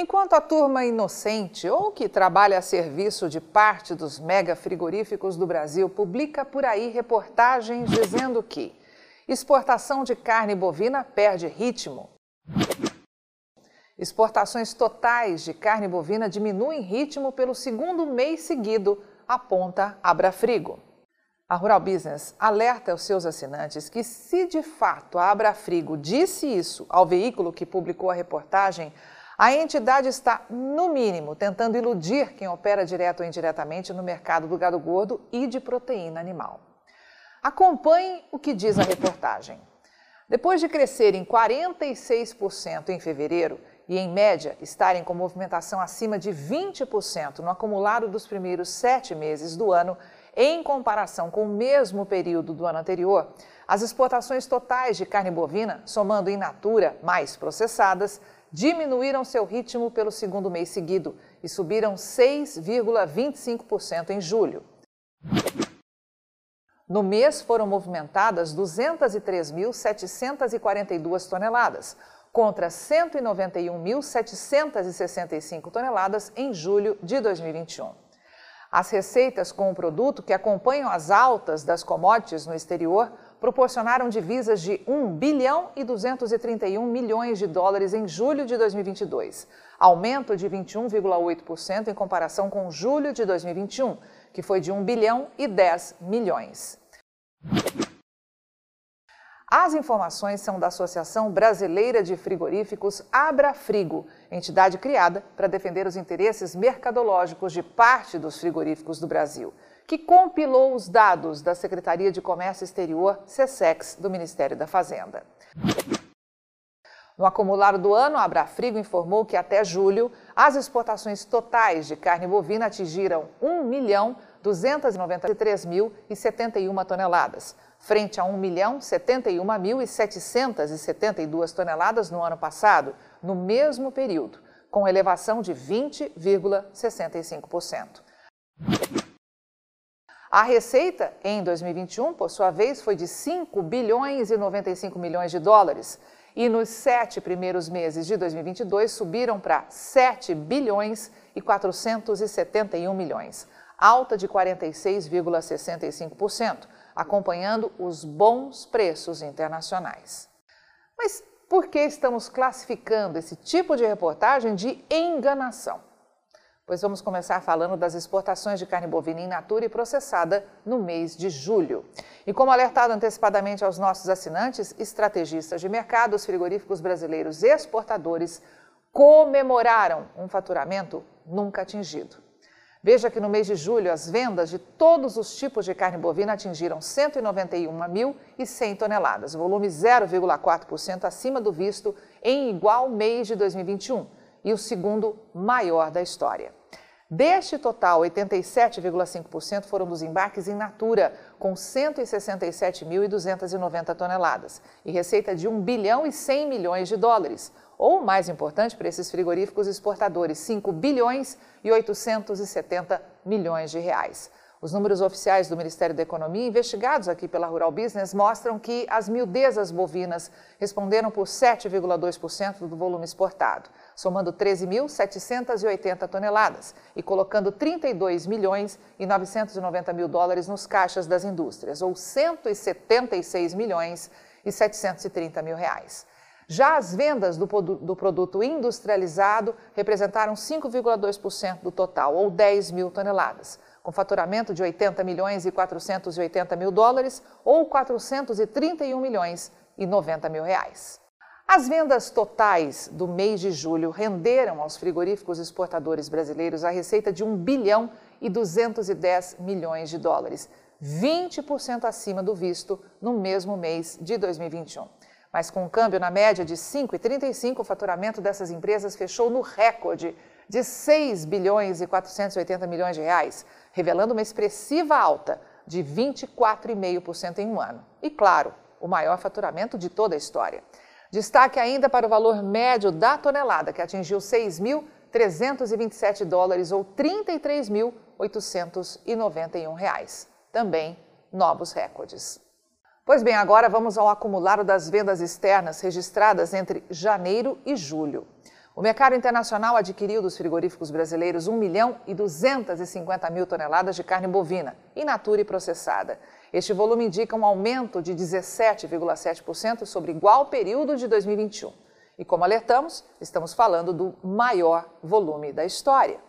Enquanto a turma inocente ou que trabalha a serviço de parte dos mega frigoríficos do Brasil publica por aí reportagens dizendo que exportação de carne bovina perde ritmo. Exportações totais de carne bovina diminuem ritmo pelo segundo mês seguido, aponta Abrafrigo. A Rural Business alerta os seus assinantes que, se de fato a Abrafrigo disse isso ao veículo que publicou a reportagem, a entidade está, no mínimo, tentando iludir quem opera direto ou indiretamente no mercado do gado gordo e de proteína animal. Acompanhe o que diz a reportagem. Depois de crescerem 46% em fevereiro e, em média, estarem com movimentação acima de 20% no acumulado dos primeiros sete meses do ano, em comparação com o mesmo período do ano anterior, as exportações totais de carne bovina, somando in natura mais processadas, diminuíram seu ritmo pelo segundo mês seguido e subiram 6,25% em julho. No mês foram movimentadas 203.742 toneladas, contra 191.765 toneladas em julho de 2021. As receitas com o produto que acompanham as altas das commodities no exterior proporcionaram divisas de 1 bilhão e 231 milhões de dólares em julho de 2022, aumento de 21,8% em comparação com julho de 2021, que foi de 1 bilhão e 10 milhões. As informações são da Associação Brasileira de Frigoríficos Abrafrigo, entidade criada para defender os interesses mercadológicos de parte dos frigoríficos do Brasil que compilou os dados da Secretaria de Comércio Exterior, SESEX, do Ministério da Fazenda. No acumulado do ano, a Abrafrigo informou que até julho, as exportações totais de carne bovina atingiram 1 milhão 293.071 toneladas, frente a 1 milhão 71.772 toneladas no ano passado, no mesmo período, com elevação de 20,65%. A receita em 2021, por sua vez, foi de 5 bilhões e 95 milhões de dólares. E nos sete primeiros meses de 2022 subiram para 7 bilhões e 471 milhões, alta de 46,65%, acompanhando os bons preços internacionais. Mas por que estamos classificando esse tipo de reportagem de enganação? Pois vamos começar falando das exportações de carne bovina in natura e processada no mês de julho. E como alertado antecipadamente aos nossos assinantes, estrategistas de mercado, os frigoríficos brasileiros exportadores comemoraram um faturamento nunca atingido. Veja que no mês de julho as vendas de todos os tipos de carne bovina atingiram 191.100 toneladas, volume 0,4% acima do visto em igual mês de 2021 e o segundo maior da história. Deste total, 87,5% foram dos embarques em natura, com 167.290 toneladas, e receita de 1 bilhão e 100 milhões de dólares, ou, mais importante para esses frigoríficos exportadores, 5 bilhões e 870 milhões de reais. Os números oficiais do Ministério da Economia, investigados aqui pela Rural Business, mostram que as miudezas bovinas responderam por 7,2% do volume exportado somando 13.780 toneladas e colocando 32 milhões e 990 mil dólares nos caixas das indústrias, ou 176 milhões e 730 mil reais. Já as vendas do, do produto industrializado representaram 5,2% do total, ou 10 mil toneladas, com faturamento de 80 milhões e 480 mil dólares, ou 431 milhões e 90 mil reais. As vendas totais do mês de julho renderam aos frigoríficos exportadores brasileiros a receita de 1 bilhão e 210 milhões de dólares, 20% acima do visto no mesmo mês de 2021. Mas com um câmbio na média de 5,35, o faturamento dessas empresas fechou no recorde de 6 bilhões e 480 milhões de reais, revelando uma expressiva alta de 24,5% em um ano. E claro, o maior faturamento de toda a história. Destaque ainda para o valor médio da tonelada, que atingiu 6.327 dólares ou 33.891 reais. Também novos recordes. Pois bem, agora vamos ao acumulado das vendas externas registradas entre janeiro e julho. O mercado internacional adquiriu dos frigoríficos brasileiros 1 milhão e 250 mil toneladas de carne bovina, in natura e processada. Este volume indica um aumento de 17,7% sobre igual período de 2021. E como alertamos, estamos falando do maior volume da história.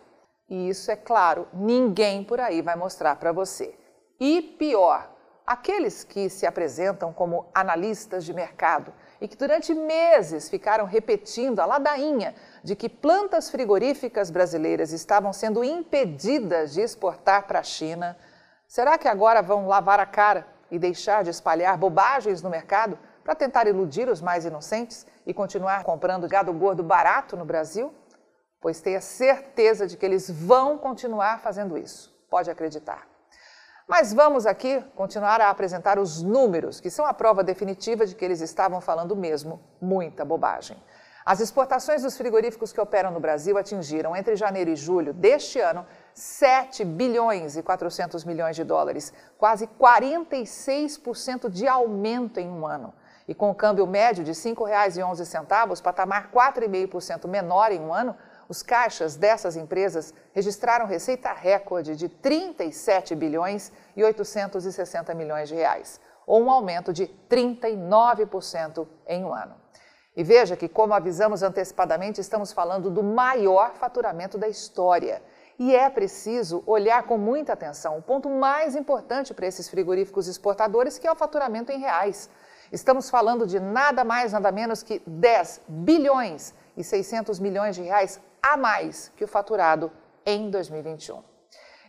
E isso, é claro, ninguém por aí vai mostrar para você. E pior, aqueles que se apresentam como analistas de mercado e que durante meses ficaram repetindo a ladainha de que plantas frigoríficas brasileiras estavam sendo impedidas de exportar para a China, será que agora vão lavar a cara e deixar de espalhar bobagens no mercado para tentar iludir os mais inocentes e continuar comprando gado gordo barato no Brasil? Pois tenha certeza de que eles vão continuar fazendo isso. Pode acreditar. Mas vamos aqui continuar a apresentar os números, que são a prova definitiva de que eles estavam falando mesmo muita bobagem. As exportações dos frigoríficos que operam no Brasil atingiram entre janeiro e julho deste ano 7 bilhões e 400 milhões de dólares, quase 46% de aumento em um ano. E com o câmbio médio de R$ 5,11, patamar 4,5% menor em um ano, os caixas dessas empresas registraram receita recorde de 37 bilhões e 860 milhões de reais, ou um aumento de 39% em um ano. E veja que, como avisamos antecipadamente, estamos falando do maior faturamento da história. E é preciso olhar com muita atenção o ponto mais importante para esses frigoríficos exportadores, que é o faturamento em reais. Estamos falando de nada mais, nada menos que 10 bilhões e 600 milhões de reais a mais que o faturado em 2021.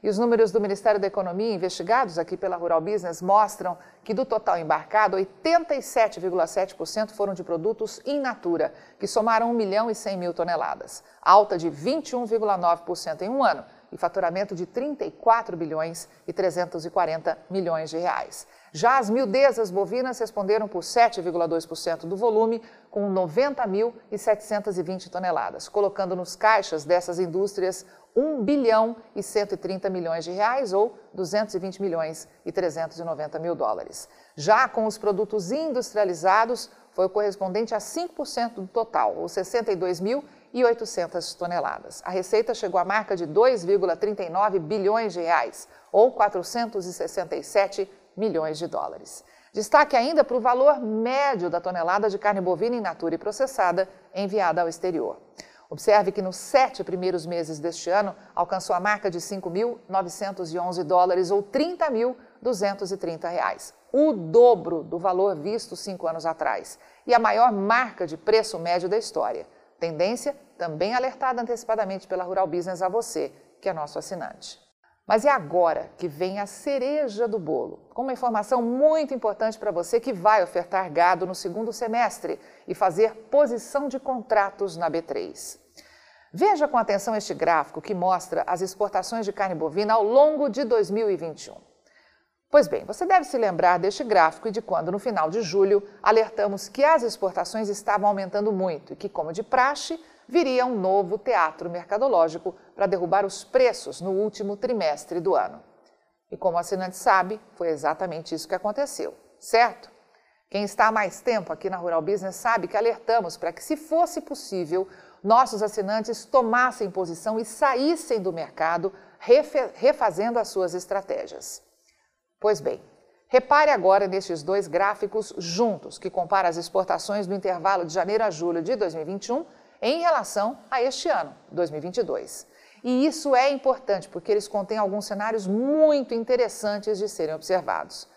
E os números do Ministério da Economia, investigados aqui pela Rural Business, mostram que do total embarcado, 87,7% foram de produtos in natura, que somaram 1 milhão e 100 mil toneladas, alta de 21,9% em um ano e faturamento de 34 bilhões e 340 milhões de reais. Já as miudezas bovinas responderam por 7,2% do volume, com 90.720 toneladas, colocando nos caixas dessas indústrias 1 bilhão e 130 milhões de reais ou 220 milhões e 390 mil dólares. Já com os produtos industrializados, foi o correspondente a 5% do total, ou 62.800 toneladas. A receita chegou à marca de 2,39 bilhões de reais, ou 467 milhões de dólares. Destaque ainda para o valor médio da tonelada de carne bovina in natura e processada enviada ao exterior. Observe que nos sete primeiros meses deste ano alcançou a marca de 5.911 dólares ou 30.230 reais, o dobro do valor visto cinco anos atrás e a maior marca de preço médio da história. Tendência também alertada antecipadamente pela Rural Business a você, que é nosso assinante. Mas é agora que vem a cereja do bolo, com uma informação muito importante para você que vai ofertar gado no segundo semestre e fazer posição de contratos na B3. Veja com atenção este gráfico que mostra as exportações de carne bovina ao longo de 2021. Pois bem, você deve se lembrar deste gráfico e de quando, no final de julho, alertamos que as exportações estavam aumentando muito e que, como de praxe, viria um novo teatro mercadológico para derrubar os preços no último trimestre do ano. E como o assinante sabe, foi exatamente isso que aconteceu, certo? Quem está há mais tempo aqui na Rural Business sabe que alertamos para que, se fosse possível, nossos assinantes tomassem posição e saíssem do mercado, refazendo as suas estratégias. Pois bem, repare agora nestes dois gráficos juntos, que compara as exportações no intervalo de janeiro a julho de 2021 em relação a este ano, 2022. E isso é importante porque eles contêm alguns cenários muito interessantes de serem observados.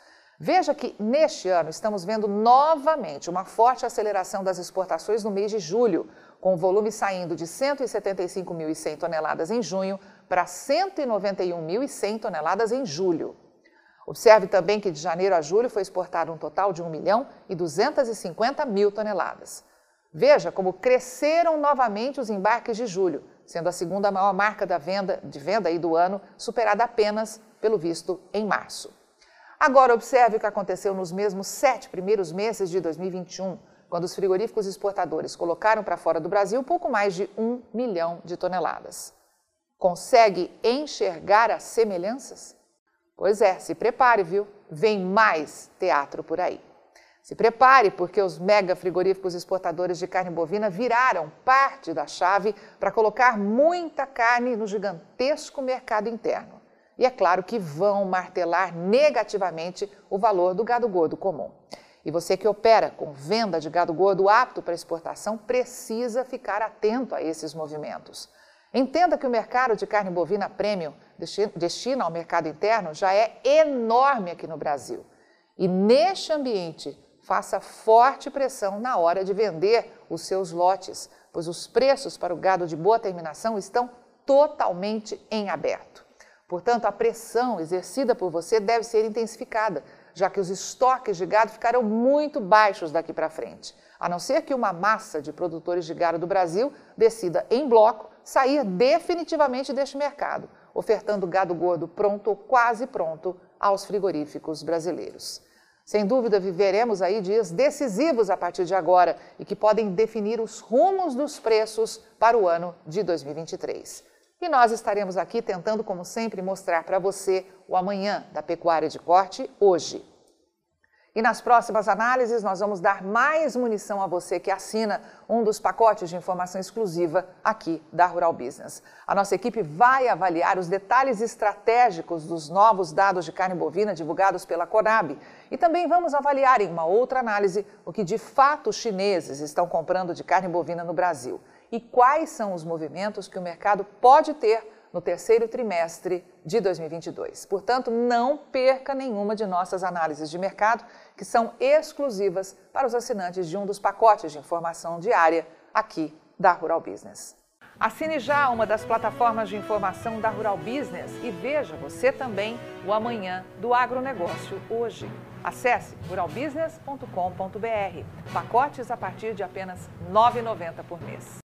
Veja que neste ano estamos vendo novamente uma forte aceleração das exportações no mês de julho, com o volume saindo de 175.100 toneladas em junho para 191.100 toneladas em julho. Observe também que de janeiro a julho foi exportado um total de 1 milhão e 250 mil toneladas. Veja como cresceram novamente os embarques de julho, sendo a segunda maior marca da venda, de venda aí do ano, superada apenas pelo visto em março. Agora observe o que aconteceu nos mesmos sete primeiros meses de 2021, quando os frigoríficos exportadores colocaram para fora do Brasil pouco mais de um milhão de toneladas. Consegue enxergar as semelhanças? Pois é, se prepare, viu? Vem mais teatro por aí. Se prepare, porque os mega frigoríficos exportadores de carne bovina viraram parte da chave para colocar muita carne no gigantesco mercado interno. E é claro que vão martelar negativamente o valor do gado gordo comum. E você que opera com venda de gado gordo apto para exportação precisa ficar atento a esses movimentos. Entenda que o mercado de carne bovina premium destina ao mercado interno já é enorme aqui no Brasil. E neste ambiente, faça forte pressão na hora de vender os seus lotes, pois os preços para o gado de boa terminação estão totalmente em aberto. Portanto, a pressão exercida por você deve ser intensificada, já que os estoques de gado ficarão muito baixos daqui para frente, a não ser que uma massa de produtores de gado do Brasil decida em bloco sair definitivamente deste mercado, ofertando gado gordo pronto ou quase pronto aos frigoríficos brasileiros. Sem dúvida, viveremos aí dias decisivos a partir de agora e que podem definir os rumos dos preços para o ano de 2023. E nós estaremos aqui tentando, como sempre, mostrar para você o amanhã da pecuária de corte hoje. E nas próximas análises, nós vamos dar mais munição a você que assina um dos pacotes de informação exclusiva aqui da Rural Business. A nossa equipe vai avaliar os detalhes estratégicos dos novos dados de carne bovina divulgados pela Conab. E também vamos avaliar em uma outra análise o que de fato os chineses estão comprando de carne bovina no Brasil e quais são os movimentos que o mercado pode ter no terceiro trimestre de 2022. Portanto, não perca nenhuma de nossas análises de mercado, que são exclusivas para os assinantes de um dos pacotes de informação diária aqui da Rural Business. Assine já uma das plataformas de informação da Rural Business e veja você também o amanhã do agronegócio hoje. Acesse ruralbusiness.com.br. Pacotes a partir de apenas R$ 9,90 por mês.